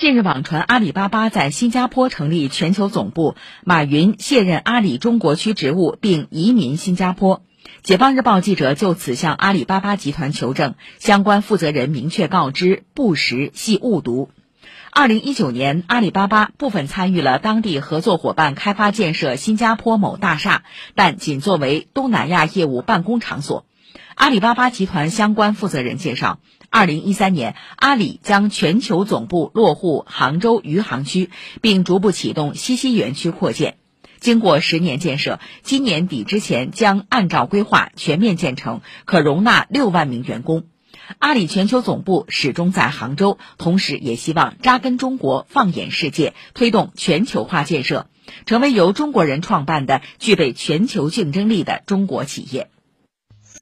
近日网传阿里巴巴在新加坡成立全球总部，马云卸任阿里中国区职务并移民新加坡。解放日报记者就此向阿里巴巴集团求证，相关负责人明确告知不实，系误读。二零一九年，阿里巴巴部分参与了当地合作伙伴开发建设新加坡某大厦，但仅作为东南亚业务办公场所。阿里巴巴集团相关负责人介绍，二零一三年，阿里将全球总部落户杭州余杭区，并逐步启动西溪园区扩建。经过十年建设，今年底之前将按照规划全面建成，可容纳六万名员工。阿里全球总部始终在杭州，同时也希望扎根中国，放眼世界，推动全球化建设，成为由中国人创办的具备全球竞争力的中国企业。